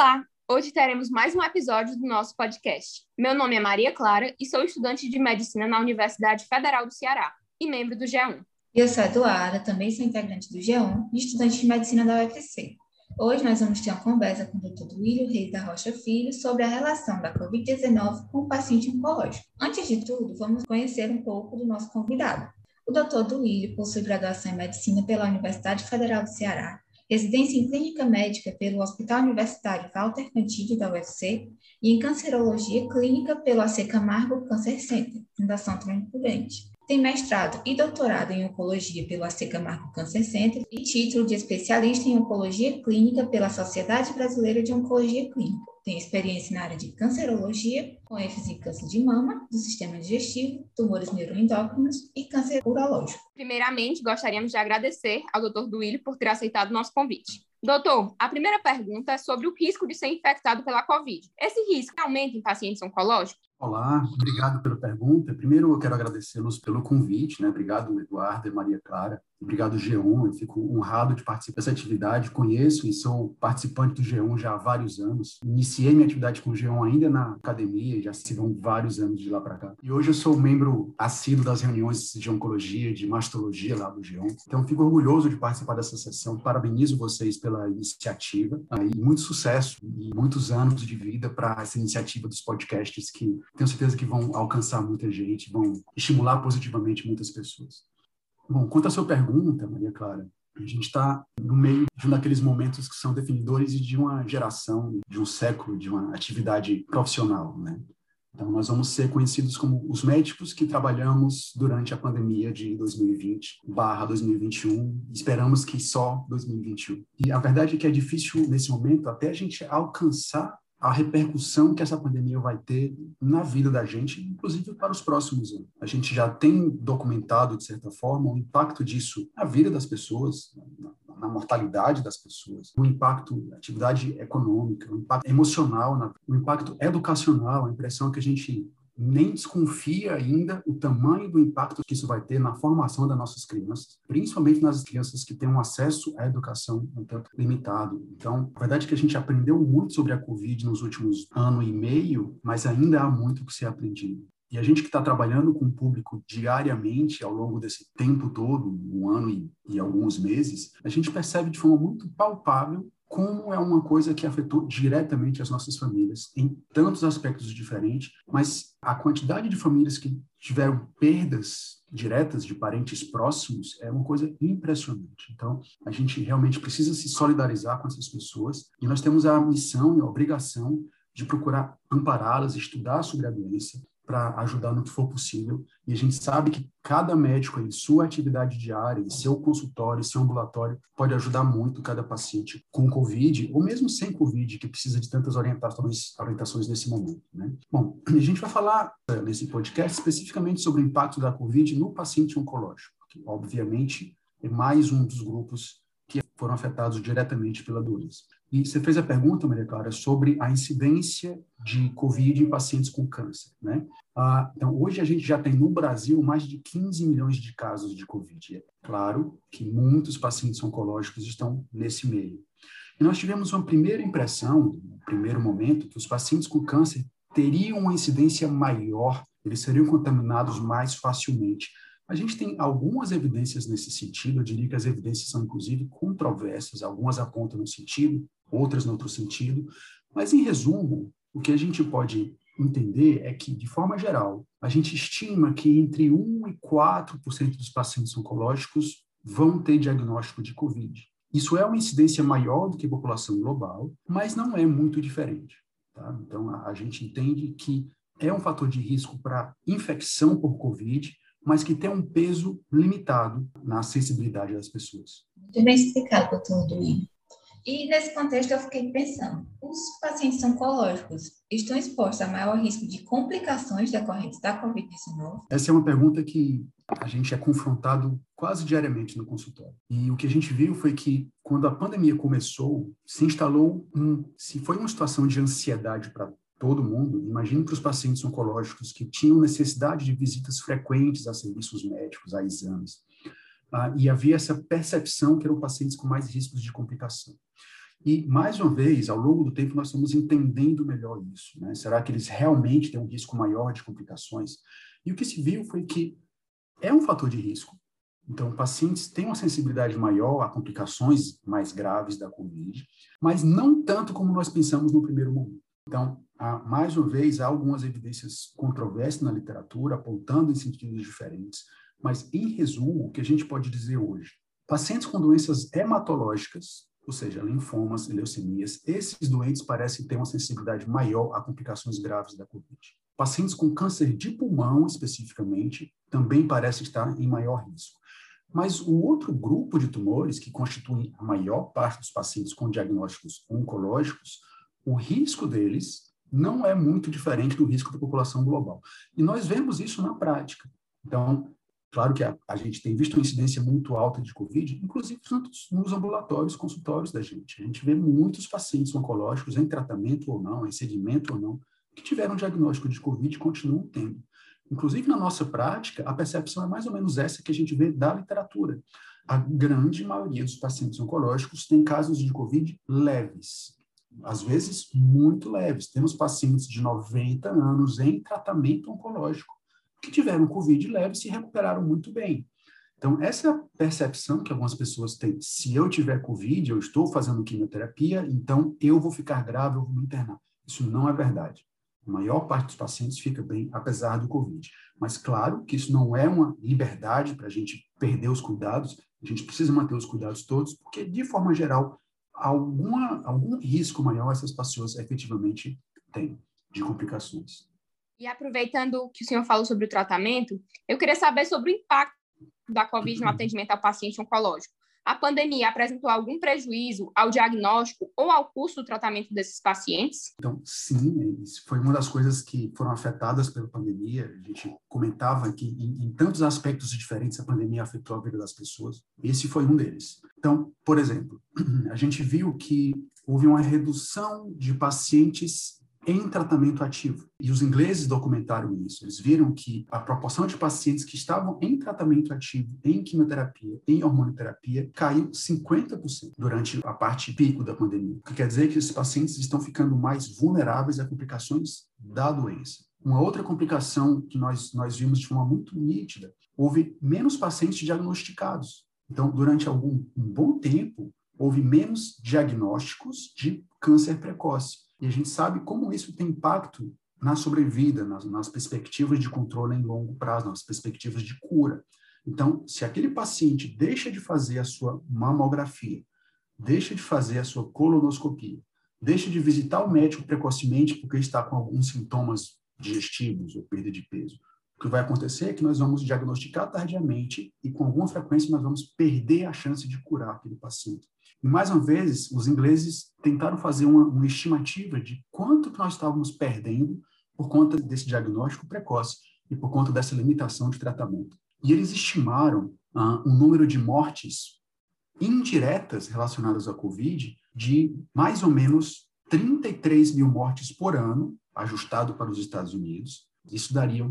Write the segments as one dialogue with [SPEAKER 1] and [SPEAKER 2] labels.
[SPEAKER 1] Olá! Hoje teremos mais um episódio do nosso podcast. Meu nome é Maria Clara e sou estudante de medicina na Universidade Federal do Ceará e membro do G1.
[SPEAKER 2] E eu sou Eduarda, também sou integrante do G1 e estudante de medicina da UFC. Hoje nós vamos ter uma conversa com o Dr. Duílio Reis da Rocha Filho sobre a relação da Covid-19 com o paciente oncológico. Antes de tudo, vamos conhecer um pouco do nosso convidado. O Dr. Duílio possui graduação em medicina pela Universidade Federal do Ceará residência em clínica médica pelo Hospital Universitário Walter Cantillo da UFC e em cancerologia clínica pelo AC Camargo Cancer Center, Fundação Prudente. Tem mestrado e doutorado em oncologia pelo AC Camargo Cancer Center e título de especialista em oncologia clínica pela Sociedade Brasileira de Oncologia Clínica. Tem experiência na área de cancerologia, com ênfase em câncer de mama, do sistema digestivo, tumores neuroendócrinos e câncer urológico.
[SPEAKER 1] Primeiramente, gostaríamos de agradecer ao Dr. Duílio por ter aceitado o nosso convite. Doutor, a primeira pergunta é sobre o risco de ser infectado pela Covid. Esse risco aumenta em pacientes oncológicos?
[SPEAKER 3] Olá, obrigado pela pergunta. Primeiro, eu quero agradecê-los pelo convite, né? Obrigado, Eduardo e Maria Clara. Obrigado, G1. Eu fico honrado de participar dessa atividade. Conheço e sou participante do G1 já há vários anos. Iniciei minha atividade com o G1 ainda na academia, já se vão vários anos de lá para cá. E hoje eu sou membro assíduo das reuniões de oncologia, de mastologia lá do G1. Então, fico orgulhoso de participar dessa sessão. Parabenizo vocês pela iniciativa e muito sucesso e muitos anos de vida para essa iniciativa dos podcasts que tenho certeza que vão alcançar muita gente, vão estimular positivamente muitas pessoas. Bom, quanto à sua pergunta, Maria Clara, a gente está no meio de um daqueles momentos que são definidores de uma geração, de um século, de uma atividade profissional, né? Então, nós vamos ser conhecidos como os médicos que trabalhamos durante a pandemia de 2020 barra 2021. Esperamos que só 2021. E a verdade é que é difícil, nesse momento, até a gente alcançar a repercussão que essa pandemia vai ter na vida da gente, inclusive para os próximos anos. A gente já tem documentado, de certa forma, o impacto disso na vida das pessoas, na, mortalidade das pessoas, o impacto na atividade econômica, o impacto emocional, o impacto educacional, a impressão que a gente nem desconfia ainda o tamanho do impacto que isso vai ter na formação das nossas crianças, principalmente nas crianças que têm um acesso à educação um tanto limitado. Então, a verdade é que a gente aprendeu muito sobre a Covid nos últimos ano e meio, mas ainda há muito que ser aprendido. E a gente que está trabalhando com o público diariamente ao longo desse tempo todo, um ano e, e alguns meses, a gente percebe de forma muito palpável como é uma coisa que afetou diretamente as nossas famílias em tantos aspectos diferentes, mas a quantidade de famílias que tiveram perdas diretas de parentes próximos é uma coisa impressionante. Então, a gente realmente precisa se solidarizar com essas pessoas e nós temos a missão e a obrigação de procurar ampará-las, estudar sobre a doença, para ajudar no que for possível. E a gente sabe que cada médico, em sua atividade diária, em seu consultório, em seu ambulatório, pode ajudar muito cada paciente com Covid, ou mesmo sem Covid, que precisa de tantas orientações, orientações nesse momento. Né? Bom, a gente vai falar eh, nesse podcast especificamente sobre o impacto da Covid no paciente oncológico, que obviamente é mais um dos grupos que foram afetados diretamente pela doença. E você fez a pergunta, Maria Clara, sobre a incidência de Covid em pacientes com câncer, né? Ah, então, hoje a gente já tem no Brasil mais de 15 milhões de casos de Covid. É claro que muitos pacientes oncológicos estão nesse meio. E nós tivemos uma primeira impressão, no primeiro momento, que os pacientes com câncer teriam uma incidência maior, eles seriam contaminados mais facilmente a gente tem algumas evidências nesse sentido, eu diria que as evidências são, inclusive, controversas, algumas apontam no sentido, outras no outro sentido, mas, em resumo, o que a gente pode entender é que, de forma geral, a gente estima que entre 1 e 4% dos pacientes oncológicos vão ter diagnóstico de COVID. Isso é uma incidência maior do que a população global, mas não é muito diferente. Tá? Então, a, a gente entende que é um fator de risco para infecção por COVID, mas que tem um peso limitado na sensibilidade das pessoas.
[SPEAKER 2] Muito bem explicado, doutor Duílio. E nesse contexto eu fiquei pensando, os pacientes oncológicos estão expostos a maior risco de complicações decorrentes da Covid-19?
[SPEAKER 3] Essa é uma pergunta que a gente é confrontado quase diariamente no consultório. E o que a gente viu foi que quando a pandemia começou, se instalou um, se foi uma situação de ansiedade para todo mundo, imagine para os pacientes oncológicos que tinham necessidade de visitas frequentes a serviços médicos, a exames. Ah, e havia essa percepção que eram pacientes com mais riscos de complicação. E, mais uma vez, ao longo do tempo, nós estamos entendendo melhor isso. Né? Será que eles realmente têm um risco maior de complicações? E o que se viu foi que é um fator de risco. Então, pacientes têm uma sensibilidade maior a complicações mais graves da COVID, mas não tanto como nós pensamos no primeiro momento. Então, há, mais uma vez, há algumas evidências controversas na literatura, apontando em sentidos diferentes, mas, em resumo, o que a gente pode dizer hoje? Pacientes com doenças hematológicas, ou seja, linfomas leucemias, esses doentes parecem ter uma sensibilidade maior a complicações graves da COVID. Pacientes com câncer de pulmão, especificamente, também parecem estar em maior risco. Mas o outro grupo de tumores, que constituem a maior parte dos pacientes com diagnósticos oncológicos, o risco deles não é muito diferente do risco da população global. E nós vemos isso na prática. Então, claro que a, a gente tem visto uma incidência muito alta de Covid, inclusive nos, ambulatórios, consultórios da gente. A gente vê muitos pacientes oncológicos em tratamento ou não, em segmento ou não, que tiveram diagnóstico de Covid e continuam tendo. Inclusive, na nossa prática, a percepção é mais ou menos essa que a gente vê da literatura. A grande maioria dos pacientes oncológicos tem casos de Covid leves, às vezes muito leves. Temos pacientes de 90 anos em tratamento oncológico que tiveram Covid leve se recuperaram muito bem. Então, essa percepção que algumas pessoas têm. Se eu tiver Covid, eu estou fazendo quimioterapia, então eu vou ficar grave, eu vou me internar. Isso não é verdade. A maior parte dos pacientes fica bem, apesar do Covid. Mas, claro, que isso não é uma liberdade para a gente perder os cuidados, a gente precisa manter os cuidados todos, porque, de forma geral, alguma, algum risco maior essas pessoas efetivamente têm de complicações.
[SPEAKER 1] E aproveitando que o senhor falou sobre o tratamento, eu queria saber sobre o impacto da Covid no atendimento ao paciente oncológico a pandemia apresentou algum prejuízo ao diagnóstico ou ao custo do tratamento desses pacientes?
[SPEAKER 3] Então, sim, foi uma das coisas que foram afetadas pela pandemia. A gente comentava que, em, em tantos aspectos diferentes, a pandemia afetou a vida das pessoas. Esse foi um deles. Então, por exemplo, a gente viu que houve uma redução de pacientes em tratamento ativo. E os ingleses documentaram isso. Eles viram que a proporção de pacientes que estavam em tratamento ativo, em quimioterapia, em hormonoterapia, caiu 50% durante a parte pico da pandemia. O que quer dizer que esses pacientes estão ficando mais vulneráveis a complicações da doença. Uma outra complicação que nós, nós vimos de forma muito nítida, houve menos pacientes diagnosticados. Então, durante algum um bom tempo, houve menos diagnósticos de câncer precoce. E a gente sabe como isso tem impacto na sobrevida, nas, nas perspectivas de controle em longo prazo, nas perspectivas de cura. Então, se aquele paciente deixa de fazer a sua mamografia, deixa de fazer a sua colonoscopia, deixa de visitar o médico precocemente porque está com alguns sintomas digestivos ou perda de peso, o que vai acontecer é que nós vamos diagnosticar tardiamente e com alguma frequência nós vamos perder a chance de curar aquele paciente. E, mais uma vez, os ingleses tentaram fazer uma, uma estimativa de quanto nós estávamos perdendo por conta desse diagnóstico precoce e por conta dessa limitação de tratamento. E eles estimaram ah, um número de mortes indiretas relacionadas à Covid de mais ou menos 33 mil mortes por ano, ajustado para os Estados Unidos. Isso daria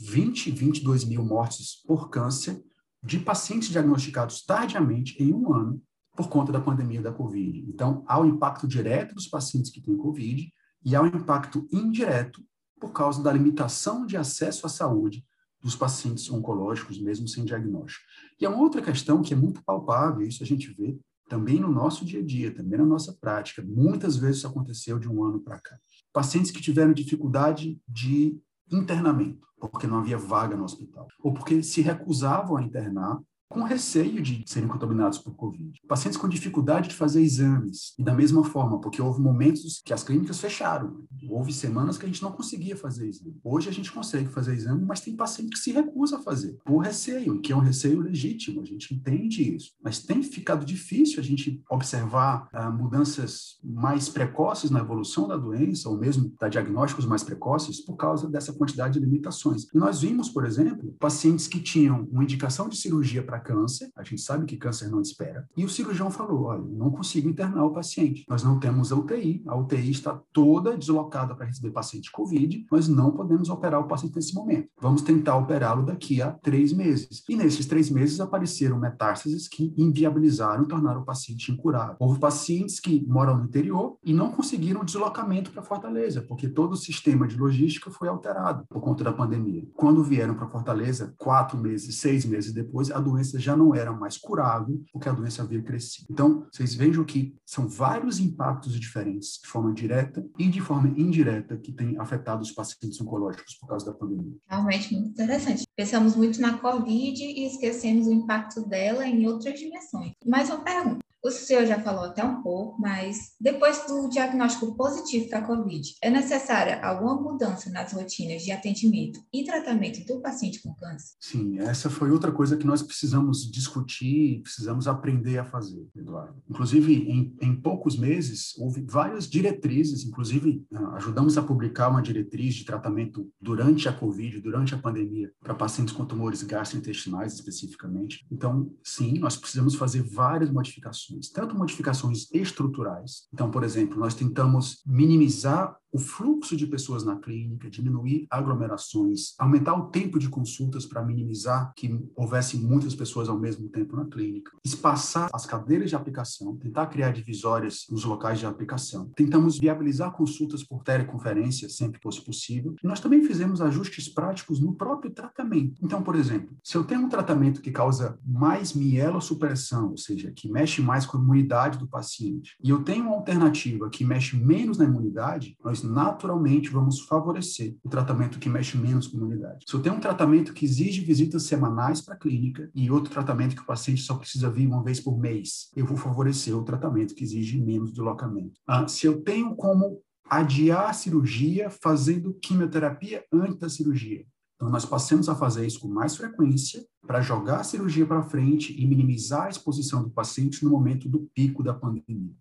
[SPEAKER 3] 20, 22 mil mortes por câncer de pacientes diagnosticados tardiamente em um ano por conta da pandemia da Covid. Então, há o impacto direto dos pacientes que têm Covid e há o impacto indireto por causa da limitação de acesso à saúde dos pacientes oncológicos, mesmo sem diagnóstico. E é uma outra questão que é muito palpável, isso a gente vê também no nosso dia a dia, também na nossa prática. Muitas vezes isso aconteceu de um ano para cá. Pacientes que tiveram dificuldade de internamento, porque não havia vaga no hospital, ou porque se recusavam a internar com receio de serem contaminados por Covid. Pacientes com dificuldade de fazer exames. E da mesma forma, porque houve momentos que as clínicas fecharam. Houve semanas que a gente não conseguia fazer exame. Hoje a gente consegue fazer exame, mas tem paciente que se recusa a fazer, por receio, que é um receio legítimo, a gente entende isso. Mas tem ficado difícil a gente observar ah, mudanças mais precoces na evolução da doença, ou mesmo dar diagnósticos mais precoces, por causa dessa quantidade de limitações. E nós vimos, por exemplo, pacientes que tinham uma indicação de cirurgia para câncer, a gente sabe que câncer não espera. E o cirurgião falou: olha, não consigo internar o paciente. Nós não temos a UTI, a UTI está toda deslocada para receber paciente COVID, nós não podemos operar o paciente nesse momento. Vamos tentar operá-lo daqui a três meses. E nesses três meses apareceram metástases que inviabilizaram tornaram o paciente incurável. Houve pacientes que moram no interior e não conseguiram deslocamento para Fortaleza, porque todo o sistema de logística foi alterado por conta da pandemia. Quando vieram para Fortaleza, quatro meses, seis meses depois, a doença já não era mais curável, porque a doença havia crescido. Então, vocês vejam que são vários impactos diferentes, de forma direta e de forma indireta, que têm afetado os pacientes oncológicos por causa da pandemia.
[SPEAKER 2] Realmente muito interessante. Pensamos muito na Covid e esquecemos o impacto dela em outras dimensões. Mais uma pergunta. O senhor já falou até um pouco, mas depois do diagnóstico positivo para a COVID, é necessária alguma mudança nas rotinas de atendimento e tratamento do paciente com câncer?
[SPEAKER 3] Sim, essa foi outra coisa que nós precisamos discutir, precisamos aprender a fazer, Eduardo. Inclusive, em, em poucos meses, houve várias diretrizes, inclusive ah, ajudamos a publicar uma diretriz de tratamento durante a COVID, durante a pandemia, para pacientes com tumores gastrointestinais especificamente. Então, sim, nós precisamos fazer várias modificações modificações, tanto modificações estruturais. Então, por exemplo, nós tentamos minimizar o fluxo de pessoas na clínica, diminuir aglomerações, aumentar o tempo de consultas para minimizar que houvesse muitas pessoas ao mesmo tempo na clínica, espaçar as cadeiras de aplicação, tentar criar divisórias nos locais de aplicação. Tentamos viabilizar consultas por teleconferência sempre que fosse possível. E nós também fizemos ajustes práticos no próprio tratamento. Então, por exemplo, se eu tenho um tratamento que causa mais mielossupressão, ou seja, que mexe mais com a imunidade do paciente, e eu tenho uma alternativa que mexe menos na imunidade, nós naturalmente vamos favorecer o tratamento que mexe menos com a imunidade. Se eu tenho um tratamento que exige visitas semanais para a clínica e outro tratamento que o paciente só precisa vir uma vez por mês, eu vou favorecer o tratamento que exige menos deslocamento. Ah, se eu tenho como adiar a cirurgia fazendo quimioterapia antes da cirurgia, então, nós passamos a fazer isso com mais frequência para jogar a cirurgia para frente e minimizar a exposição do paciente no momento do pico da pandemia.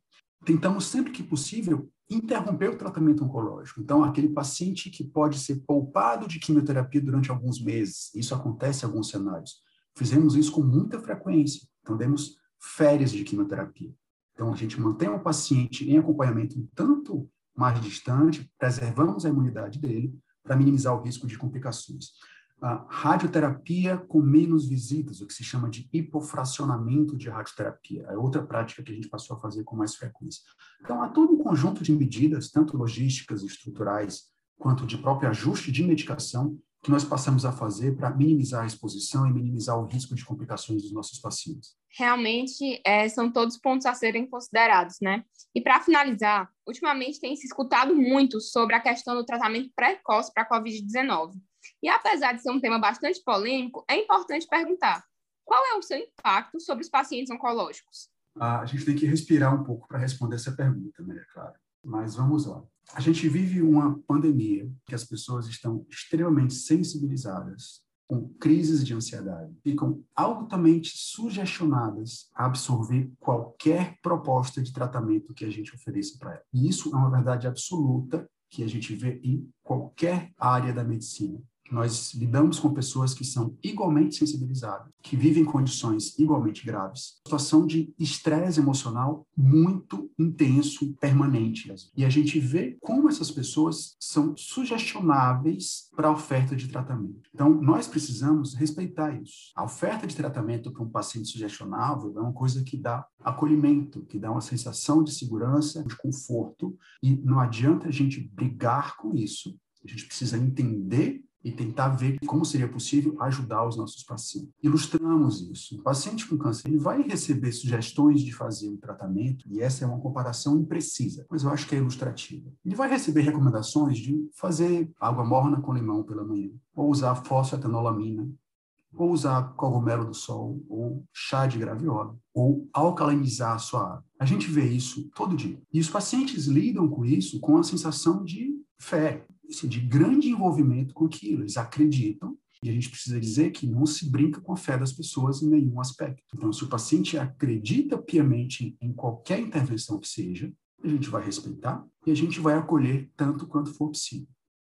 [SPEAKER 3] Tentamos, sempre que possível, interromper o tratamento oncológico. Então, aquele paciente que pode ser poupado de quimioterapia durante alguns meses, isso acontece em alguns cenários. Fizemos isso com muita frequência. Então, demos férias de quimioterapia. Então, a gente mantém o paciente em acompanhamento um tanto mais distante, preservamos a imunidade dele para minimizar o risco de complicações a radioterapia com menos visitas, o que se chama de hipofracionamento de radioterapia. É outra prática que a gente passou a fazer com mais frequência. Então, há todo um conjunto de medidas, tanto logísticas e estruturais, quanto de próprio ajuste de medicação, que nós passamos a fazer para minimizar a exposição e minimizar o risco de complicações dos nossos pacientes.
[SPEAKER 1] Realmente, é, são todos pontos a serem considerados, né? E para finalizar, ultimamente tem se escutado muito sobre a questão do tratamento precoce para a Covid-19. E apesar de ser um tema bastante polêmico, é importante perguntar: qual é o seu impacto sobre os pacientes oncológicos?
[SPEAKER 3] a gente tem que respirar um pouco para responder essa pergunta, Maria Clara. Mas vamos lá. A gente vive uma pandemia que as pessoas estão extremamente sensibilizadas com crises de ansiedade, ficam altamente sugestionadas a absorver qualquer proposta de tratamento que a gente ofereça para elas. E isso é uma verdade absoluta que a gente vê em qualquer área da medicina. Nós lidamos com pessoas que são igualmente sensibilizadas, que vivem condições igualmente graves, situação de estresse emocional muito intenso, permanente. E a gente vê como essas pessoas são sugestionáveis para a oferta de tratamento. Então, nós precisamos respeitar isso. A oferta de tratamento para um paciente sugestionável é uma coisa que dá acolhimento, que dá uma sensação de segurança, de conforto, e não adianta a gente brigar com isso. A gente precisa entender e tentar ver como seria possível ajudar os nossos pacientes. Ilustramos isso. O paciente com câncer ele vai receber sugestões de fazer um tratamento, e essa é uma comparação imprecisa, mas eu acho que é ilustrativa. Ele vai receber recomendações de fazer água morna com limão pela manhã, ou usar fosfetanolamina, ou usar cogumelo do sol, ou chá de graviola, ou alcalinizar a sua água. A gente vê isso todo dia. E os pacientes lidam com isso com a sensação de fé, de grande envolvimento com aquilo. Eles acreditam e a gente precisa dizer que não se brinca com a fé das pessoas em nenhum aspecto. Então, se o paciente acredita piamente em qualquer intervenção que seja, a gente vai respeitar e a gente vai acolher tanto quanto for possível.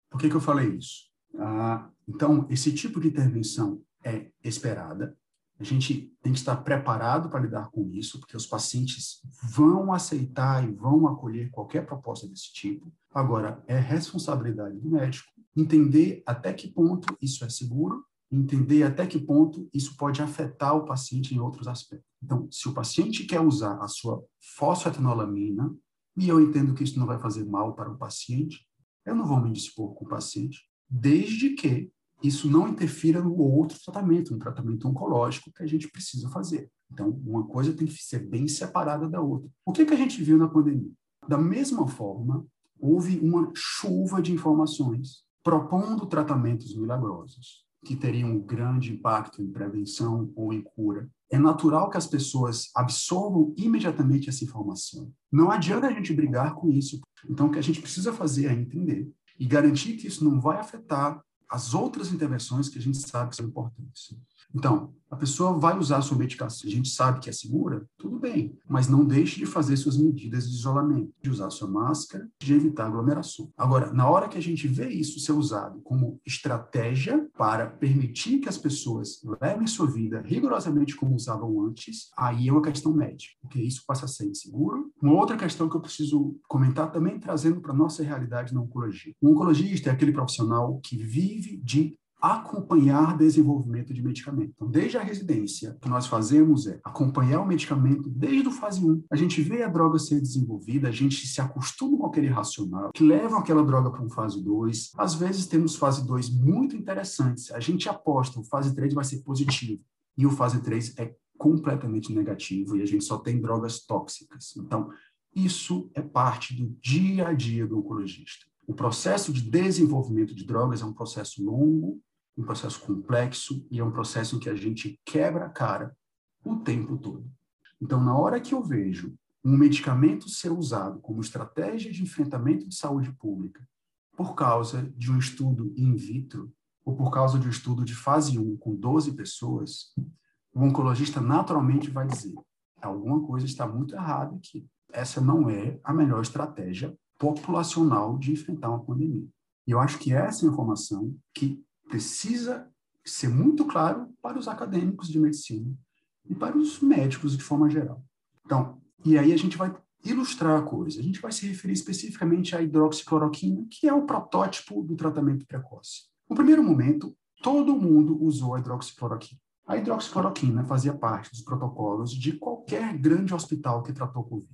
[SPEAKER 3] Por que, que eu falei isso? Ah, então, esse tipo de intervenção é esperada, A gente tem que estar preparado para lidar com isso, porque os pacientes vão aceitar e vão acolher qualquer proposta desse tipo. Agora, é responsabilidade do médico entender até que ponto isso é seguro, entender até que ponto isso pode afetar o paciente em outros aspectos. Então, se o paciente quer usar a sua fosfetanolamina, e eu entendo que isso não vai fazer mal para o paciente, eu não vou me dispor com o paciente, desde que isso não interfira no outro tratamento, no tratamento oncológico que a gente precisa fazer. Então, uma coisa tem que ser bem separada da outra. O que, que a gente viu na pandemia? Da mesma forma, houve uma chuva de informações propondo tratamentos milagrosos que teriam um grande impacto em prevenção ou em cura. É natural que as pessoas absorvam imediatamente essa informação. Não adianta a gente brigar com isso. Então, o que a gente precisa fazer é entender e garantir que isso não vai afetar as outras intervenções que a gente sabe que são importantes. Então, a pessoa vai usar a sua medicação, a gente sabe que é segura, tudo bem, mas não deixe de fazer suas medidas de isolamento, de usar sua máscara, de evitar aglomeração. Agora, na hora que a gente vê isso ser usado como estratégia para permitir que as pessoas levem sua vida rigorosamente como usavam antes, aí é uma questão médica, porque isso passa a ser inseguro. Uma outra questão que eu preciso comentar também trazendo para a nossa realidade na oncologia. O oncologista é aquele profissional que vive de acompanhar desenvolvimento de medicamento. Então, desde a residência, o que nós fazemos é acompanhar o medicamento desde o fase 1. A gente vê a droga ser desenvolvida, a gente se acostuma com aquele racional, que leva aquela droga para um fase 2. Às vezes temos fase 2 muito interessantes. A gente aposta, o fase 3 vai ser positivo. E o fase 3 é completamente negativo e a gente só tem drogas tóxicas. Então, isso é parte do dia a dia do oncologista. O processo de desenvolvimento de drogas é um processo longo, um processo complexo e é um processo em que a gente quebra a cara o tempo todo. Então, na hora que eu vejo um medicamento ser usado como estratégia de enfrentamento de saúde pública por causa de um estudo in vitro ou por causa de um estudo de fase 1 com 12 pessoas, o oncologista naturalmente vai dizer: alguma coisa está muito errada aqui. Essa não é a melhor estratégia populacional de enfrentar uma pandemia. E eu acho que essa é informação que precisa ser muito claro para os acadêmicos de medicina e para os médicos de forma geral. Então, e aí a gente vai ilustrar a coisa. A gente vai se referir especificamente à hidroxicloroquina, que é o protótipo do tratamento precoce. No primeiro momento, todo mundo usou a hidroxicloroquina. A hidroxicloroquina fazia parte dos protocolos de qualquer grande hospital que tratou Covid.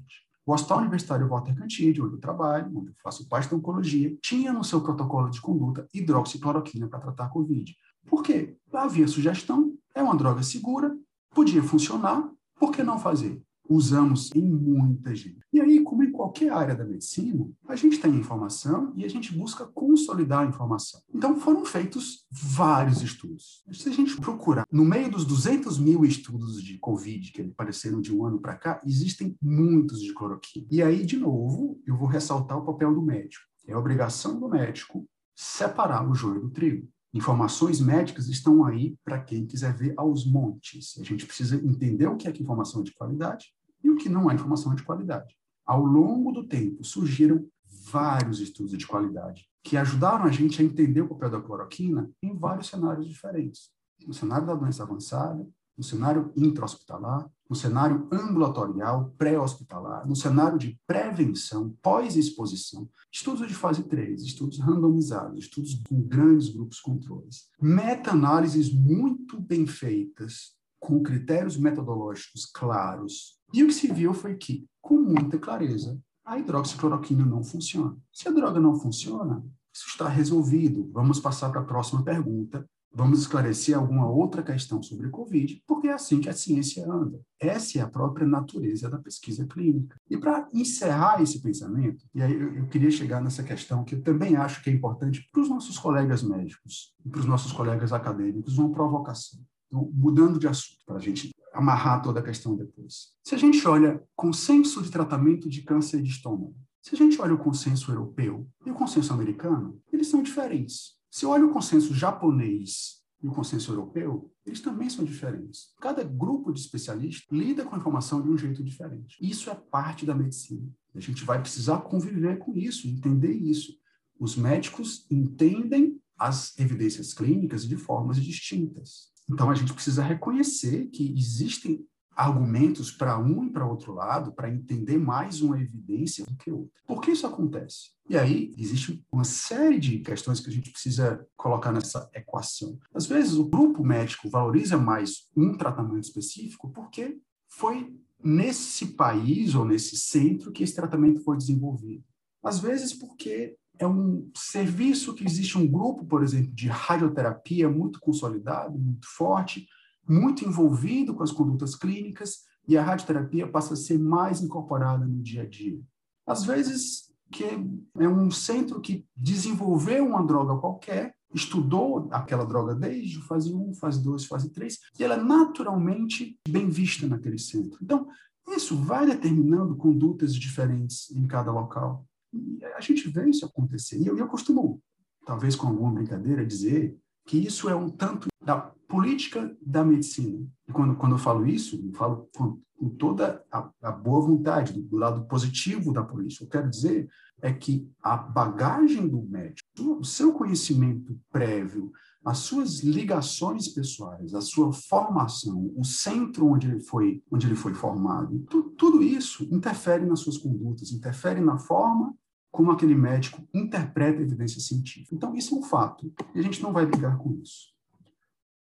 [SPEAKER 3] O Hospital Universitário Walter Cantídio, onde eu trabalho, onde eu faço parte da oncologia, tinha no seu protocolo de conduta hidroxicloroquina para tratar a Covid. Por quê? Havia sugestão, é uma droga segura, podia funcionar, por que não fazer? Usamos em muita gente. E aí, como em qualquer área da medicina, a gente tem informação e a gente busca consolidar a informação. Então, foram feitos vários estudos. Se a gente procurar, no meio dos 200 mil estudos de Covid que apareceram de um ano para cá, existem muitos de cloroquina. E aí, de novo, eu vou ressaltar o papel do médico. É a obrigação do médico separar o joio do trigo. Informações médicas estão aí para quem quiser ver aos montes. A gente precisa entender o que é que informação de qualidade e o que não é informação de qualidade. Ao longo do tempo, surgiram vários estudos de qualidade que ajudaram a gente a entender o papel da cloroquina em vários cenários diferentes. No cenário da doença avançada, no cenário intra-hospitalar, no cenário ambulatorial, pré-hospitalar, no cenário de prevenção, pós-exposição, estudos de fase 3, estudos randomizados, estudos com grandes grupos controles, meta-análises muito bem feitas, com critérios metodológicos claros. E o que se viu foi que, com muita clareza, a hidroxicloroquina não funciona. Se a droga não funciona, isso está resolvido. Vamos passar para a próxima pergunta, Vamos esclarecer alguma outra questão sobre Covid, porque é assim que a ciência anda. Essa é a própria natureza da pesquisa clínica. E para encerrar esse pensamento, e aí eu, queria chegar nessa questão que eu também acho que é importante para os nossos colegas médicos e para os nossos colegas acadêmicos, uma provocação. Então, mudando de assunto, para a gente amarrar toda a questão depois. Se a gente olha consenso de tratamento de câncer de estômago, se a gente olha o consenso europeu e o consenso americano, eles são diferentes. Se olha o consenso japonês e o consenso europeu, eles também são diferentes. Cada grupo de especialistas lida com a informação de um jeito diferente. Isso é parte da medicina. A gente vai precisar conviver com isso, entender isso. Os médicos entendem as evidências clínicas de formas distintas. Então, a gente precisa reconhecer que existem argumentos para um e para outro lado para entender mais uma evidência do que outra. Por que isso acontece? E aí existe uma série de questões que a gente precisa colocar nessa equação. Às vezes o grupo médico valoriza mais um tratamento específico porque foi nesse país ou nesse centro que esse tratamento foi desenvolvido. Às vezes porque é um serviço que existe um grupo, por exemplo, de radioterapia muito consolidado, muito forte, muito envolvido com as condutas clínicas e a radioterapia passa a ser mais incorporada no dia a dia. Às vezes, que é um centro que desenvolveu uma droga qualquer, estudou aquela droga desde fase 1, fase 2, fase 3, e ela é naturalmente bem vista naquele centro. Então, isso vai determinando condutas diferentes em cada local. E a gente vê isso acontecer. E eu, eu costumo, talvez com alguma brincadeira, dizer que isso é um tanto da política da medicina. E quando, quando eu falo isso, eu falo com, com toda a, a, boa vontade, do, do, lado positivo da política. Eu quero dizer é que a bagagem do médico, o seu conhecimento prévio, as suas ligações pessoais, a sua formação, o centro onde ele foi, onde ele foi formado, tu, tudo isso interfere nas suas condutas, interfere na forma como aquele médico interpreta a evidência científica. Então, isso é um fato, e a gente não vai brigar com isso.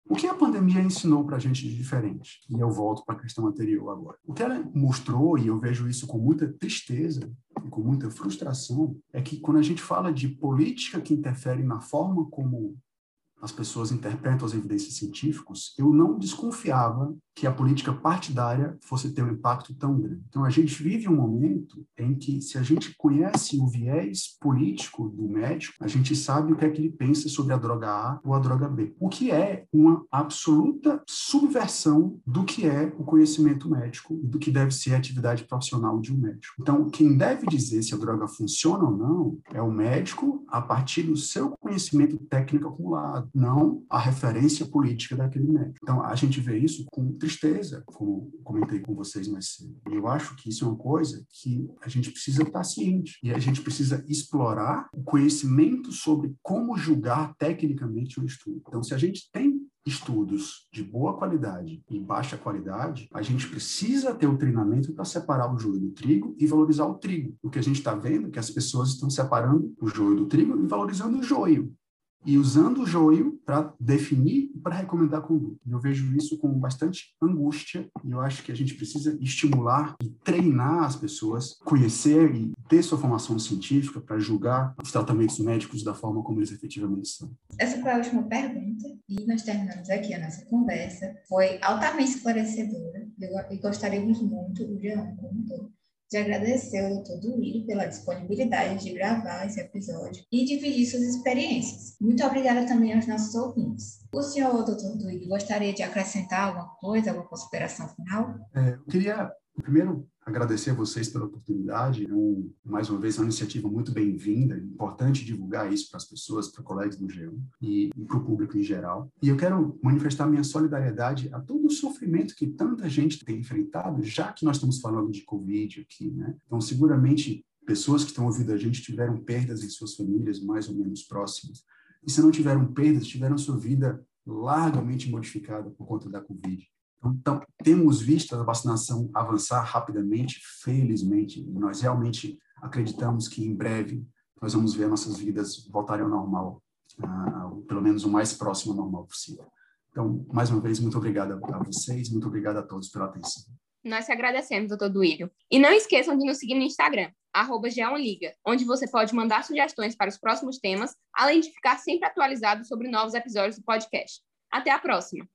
[SPEAKER 3] O que a pandemia ensinou para a gente de diferente? E eu volto para a questão anterior agora. O que ela mostrou, e eu vejo isso com muita tristeza e com muita frustração, é que quando a gente fala de política que interfere na forma como as pessoas interpretam as evidências científicas, eu não desconfiava que a política partidária fosse ter um impacto tão grande. Então, a gente vive um momento em que, se a gente conhece o viés político do médico, a gente sabe o que é que ele pensa sobre a droga A ou a droga B, o que é uma absoluta subversão do que é o conhecimento médico e do que deve ser a atividade profissional de um médico. Então, quem deve dizer se a droga funciona ou não é o médico a partir do seu conhecimento técnico acumulado, não a referência política daquele médico. Então, a gente vê isso com tristeza, como comentei com vocês mais cedo. E eu acho que isso é uma coisa que a gente precisa estar ciente e a gente precisa explorar o conhecimento sobre como julgar tecnicamente um estudo. Então, se a gente tem estudos de boa qualidade e baixa qualidade, a gente precisa ter o treinamento para separar o joio do trigo e valorizar o trigo. O que a gente está vendo é que as pessoas estão separando o joio do trigo e valorizando o joio e usando o joio para definir e para recomendar conduta. Eu vejo isso com bastante angústia e eu acho que a gente precisa estimular e treinar as pessoas, conhecer e ter sua formação científica para julgar os tratamentos médicos da forma como eles efetivamente são.
[SPEAKER 2] Essa foi a última pergunta e nós terminamos aqui a nossa conversa. Foi altamente esclarecedora e gostaríamos muito, o Jean como de agradecer ao Dr. Duílio pela disponibilidade de gravar esse episódio e dividir suas experiências. Muito obrigada também aos nossos ouvintes. O senhor, Dr. Duílio, gostaria de acrescentar alguma coisa, alguma consideração final?
[SPEAKER 3] É, eu queria, primeiro, agradecer a vocês pela oportunidade. É um, mais uma vez, é uma iniciativa muito bem-vinda. É importante divulgar isso para as pessoas, para colegas do G1 e, e para o público em geral. E eu quero manifestar minha solidariedade a todo o sofrimento que tanta gente tem enfrentado, já que nós estamos falando de Covid aqui, né? Então, seguramente, pessoas que estão ouvindo a gente tiveram perdas em suas famílias mais ou menos próximas. E se não tiveram perdas, tiveram sua vida largamente modificada por conta da Covid. Então, temos visto a vacinação avançar rapidamente, felizmente, nós realmente acreditamos que em breve nós vamos ver nossas vidas voltarem ao normal, uh, pelo menos o mais próximo ao normal possível. Então, mais uma vez, muito obrigado a vocês, muito obrigado a todos pela atenção.
[SPEAKER 1] Nós te agradecemos, doutor Duílio. E não esqueçam de nos seguir no Instagram, arroba Liga, onde você pode mandar sugestões para os próximos temas, além de ficar sempre atualizado sobre novos episódios do podcast. Até a próxima!